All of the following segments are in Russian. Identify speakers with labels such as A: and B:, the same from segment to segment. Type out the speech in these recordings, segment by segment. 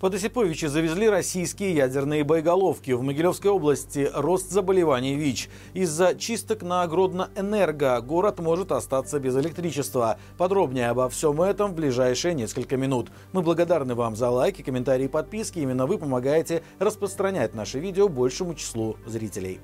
A: Под Осиповичи завезли российские ядерные боеголовки. В Могилевской области рост заболеваний ВИЧ. Из-за чисток на Гродно-Энерго город может остаться без электричества. Подробнее обо всем этом в ближайшие несколько минут. Мы благодарны вам за лайки, комментарии и подписки. Именно вы помогаете распространять наше видео большему числу зрителей.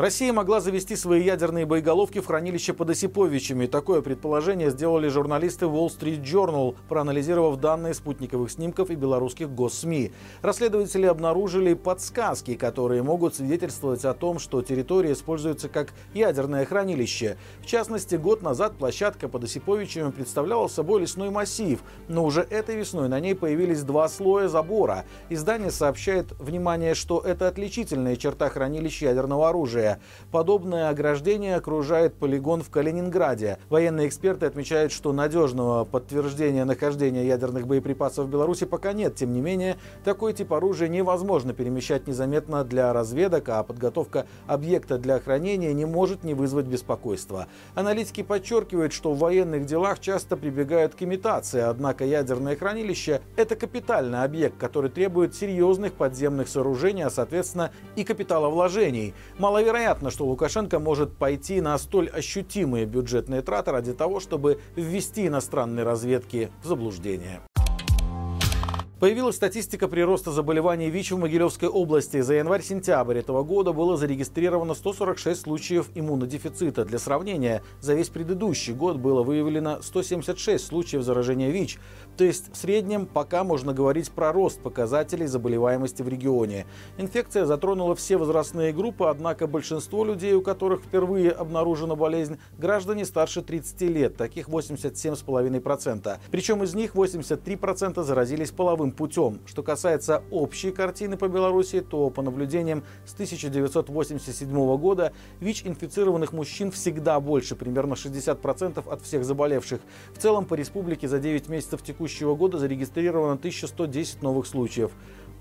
A: Россия могла завести свои ядерные боеголовки в хранилище под Осиповичами. Такое предположение сделали журналисты Wall Street Journal, проанализировав данные спутниковых снимков и белорусских госсми. Расследователи обнаружили подсказки, которые могут свидетельствовать о том, что территория используется как ядерное хранилище. В частности, год назад площадка под Осиповичами представляла собой лесной массив, но уже этой весной на ней появились два слоя забора. Издание сообщает, внимание, что это отличительная черта хранилища ядерного оружия. Подобное ограждение окружает полигон в Калининграде. Военные эксперты отмечают, что надежного подтверждения нахождения ядерных боеприпасов в Беларуси пока нет. Тем не менее, такой тип оружия невозможно перемещать незаметно для разведок, а подготовка объекта для хранения не может не вызвать беспокойства. Аналитики подчеркивают, что в военных делах часто прибегают к имитации, однако ядерное хранилище – это капитальный объект, который требует серьезных подземных сооружений, а соответственно и капиталовложений. Маловероятно Вероятно, что Лукашенко может пойти на столь ощутимые бюджетные траты ради того, чтобы ввести иностранные разведки в заблуждение. Появилась статистика прироста заболеваний ВИЧ в Могилевской области. За январь-сентябрь этого года было зарегистрировано 146 случаев иммунодефицита. Для сравнения, за весь предыдущий год было выявлено 176 случаев заражения ВИЧ. То есть в среднем пока можно говорить про рост показателей заболеваемости в регионе. Инфекция затронула все возрастные группы, однако большинство людей, у которых впервые обнаружена болезнь, граждане старше 30 лет, таких 87,5%. Причем из них 83% заразились половым половым путем. Что касается общей картины по Беларуси, то по наблюдениям с 1987 года ВИЧ-инфицированных мужчин всегда больше, примерно 60% от всех заболевших. В целом по республике за 9 месяцев текущего года зарегистрировано 1110 новых случаев.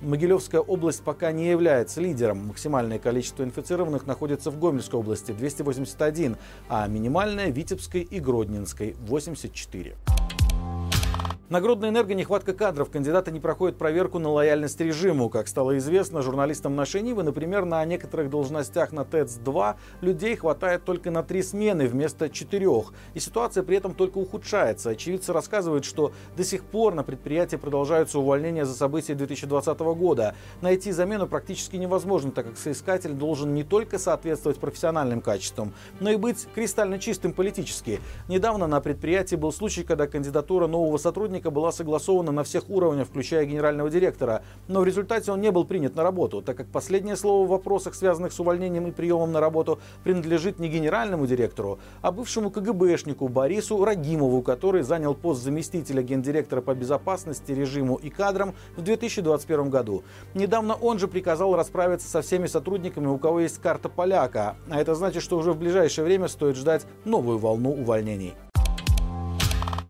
A: Могилевская область пока не является лидером. Максимальное количество инфицированных находится в Гомельской области – 281, а минимальное – Витебской и Гродненской – 84. На Гродной энерго нехватка кадров. Кандидаты не проходят проверку на лояльность режиму. Как стало известно журналистам нашей Нивы, например, на некоторых должностях на ТЭЦ-2 людей хватает только на три смены вместо четырех. И ситуация при этом только ухудшается. Очевидцы рассказывают, что до сих пор на предприятии продолжаются увольнения за события 2020 года. Найти замену практически невозможно, так как соискатель должен не только соответствовать профессиональным качествам, но и быть кристально чистым политически. Недавно на предприятии был случай, когда кандидатура нового сотрудника сотрудника была согласована на всех уровнях, включая генерального директора, но в результате он не был принят на работу, так как последнее слово в вопросах, связанных с увольнением и приемом на работу, принадлежит не генеральному директору, а бывшему КГБшнику Борису Рагимову, который занял пост заместителя гендиректора по безопасности, режиму и кадрам в 2021 году. Недавно он же приказал расправиться со всеми сотрудниками, у кого есть карта поляка, а это значит, что уже в ближайшее время стоит ждать новую волну увольнений.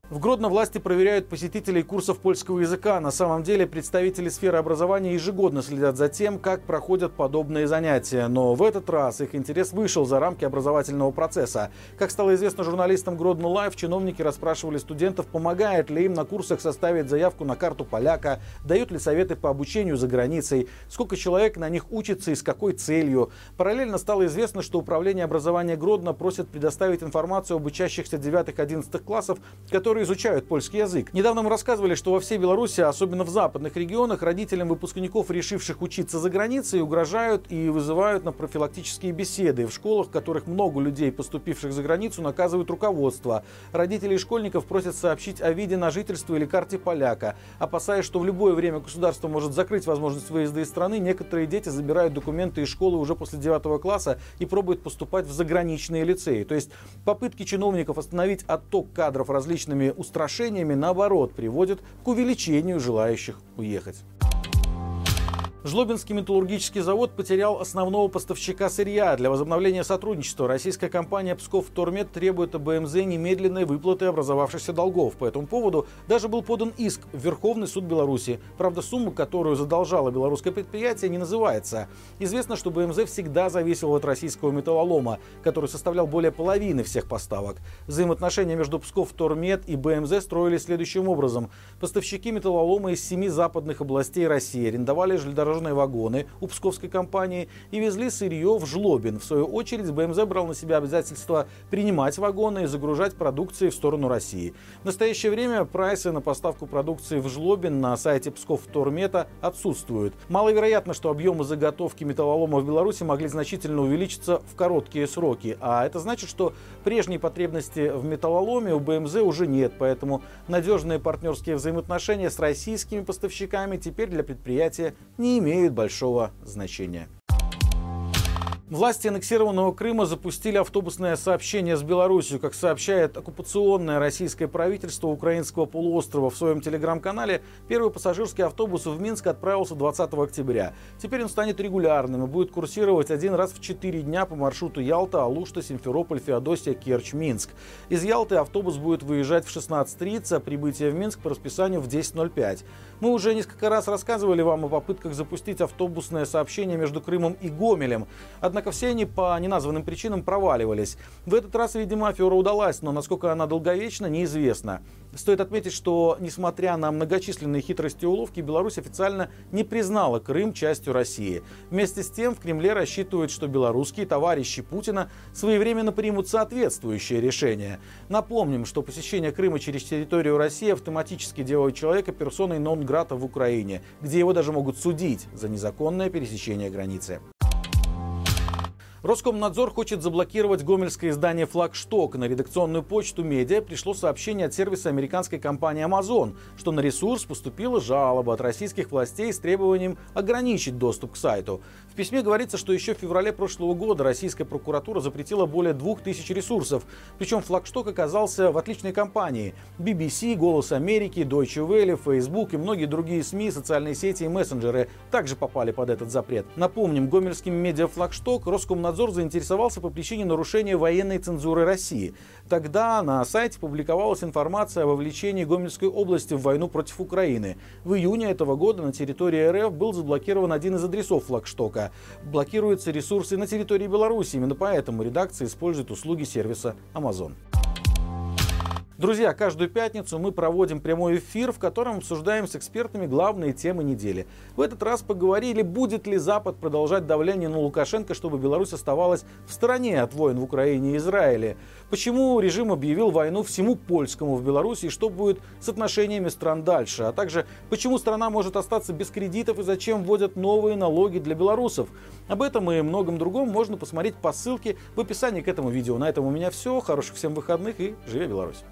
A: В Гродно власти проверяют посетителей курсов польского языка. На самом деле представители сферы образования ежегодно следят за тем, как проходят подобные занятия. Но в этот раз их интерес вышел за рамки образовательного процесса. Как стало известно журналистам Гродно Лайв, чиновники расспрашивали студентов, помогает ли им на курсах составить заявку на карту поляка, дают ли советы по обучению за границей, сколько человек на них учится и с какой целью. Параллельно стало известно, что Управление образования Гродно просит предоставить информацию об учащихся 9-11 классов, которые которые изучают польский язык. Недавно мы рассказывали, что во всей Беларуси, особенно в западных регионах, родителям выпускников, решивших учиться за границей, угрожают и вызывают на профилактические беседы. В школах, в которых много людей, поступивших за границу, наказывают руководство. Родители школьников просят сообщить о виде на жительство или карте поляка. Опасаясь, что в любое время государство может закрыть возможность выезда из страны, некоторые дети забирают документы из школы уже после 9 класса и пробуют поступать в заграничные лицеи. То есть попытки чиновников остановить отток кадров различными устрашениями, наоборот, приводит к увеличению желающих уехать. Жлобинский металлургический завод потерял основного поставщика сырья. Для возобновления сотрудничества российская компания «Псков Тормет» требует БМЗ немедленной выплаты образовавшихся долгов. По этому поводу даже был подан иск в Верховный суд Беларуси. Правда, сумма, которую задолжало белорусское предприятие, не называется. Известно, что БМЗ всегда зависел от российского металлолома, который составлял более половины всех поставок. Взаимоотношения между «Псков Тормет» и БМЗ строились следующим образом. Поставщики металлолома из семи западных областей России арендовали железнодорожные железнодорожные вагоны у псковской компании и везли сырье в Жлобин. В свою очередь БМЗ брал на себя обязательство принимать вагоны и загружать продукции в сторону России. В настоящее время прайсы на поставку продукции в Жлобин на сайте Псков Тормета отсутствуют. Маловероятно, что объемы заготовки металлолома в Беларуси могли значительно увеличиться в короткие сроки. А это значит, что прежней потребности в металлоломе у БМЗ уже нет. Поэтому надежные партнерские взаимоотношения с российскими поставщиками теперь для предприятия имеют большого значения. Власти аннексированного Крыма запустили автобусное сообщение с Беларусью. Как сообщает оккупационное российское правительство украинского полуострова в своем телеграм-канале, первый пассажирский автобус в Минск отправился 20 октября. Теперь он станет регулярным и будет курсировать один раз в 4 дня по маршруту Ялта, Алушта, Симферополь, Феодосия, Керчь, Минск. Из Ялты автобус будет выезжать в 16.30, а прибытие в Минск по расписанию в 10.05. Мы уже несколько раз рассказывали вам о попытках запустить автобусное сообщение между Крымом и Гомелем. Однако Однако все они по неназванным причинам проваливались. В этот раз, видимо, афера удалась, но насколько она долговечна, неизвестно. Стоит отметить, что, несмотря на многочисленные хитрости и уловки, Беларусь официально не признала Крым частью России. Вместе с тем в Кремле рассчитывают, что белорусские товарищи Путина своевременно примут соответствующее решение. Напомним, что посещение Крыма через территорию России автоматически делает человека персоной нон-грата в Украине, где его даже могут судить за незаконное пересечение границы. Роскомнадзор хочет заблокировать гомельское издание «Флагшток». На редакционную почту медиа пришло сообщение от сервиса американской компании Amazon, что на ресурс поступила жалоба от российских властей с требованием ограничить доступ к сайту. В письме говорится, что еще в феврале прошлого года российская прокуратура запретила более 2000 ресурсов. Причем «Флагшток» оказался в отличной компании. BBC, «Голос Америки», Deutsche Welle, Facebook и многие другие СМИ, социальные сети и мессенджеры также попали под этот запрет. Напомним, гомельским медиа «Флагшток» Роскомнадзор Роскомнадзор заинтересовался по причине нарушения военной цензуры России. Тогда на сайте публиковалась информация о вовлечении Гомельской области в войну против Украины. В июне этого года на территории РФ был заблокирован один из адресов флагштока. Блокируются ресурсы на территории Беларуси. Именно поэтому редакция использует услуги сервиса Amazon. Друзья, каждую пятницу мы проводим прямой эфир, в котором обсуждаем с экспертами главные темы недели. В этот раз поговорили, будет ли Запад продолжать давление на Лукашенко, чтобы Беларусь оставалась в стороне от войн в Украине и Израиле. Почему режим объявил войну всему польскому в Беларуси и что будет с отношениями стран дальше. А также почему страна может остаться без кредитов и зачем вводят новые налоги для белорусов. Об этом и многом другом можно посмотреть по ссылке в описании к этому видео. На этом у меня все. Хороших всем выходных и живи Беларусь!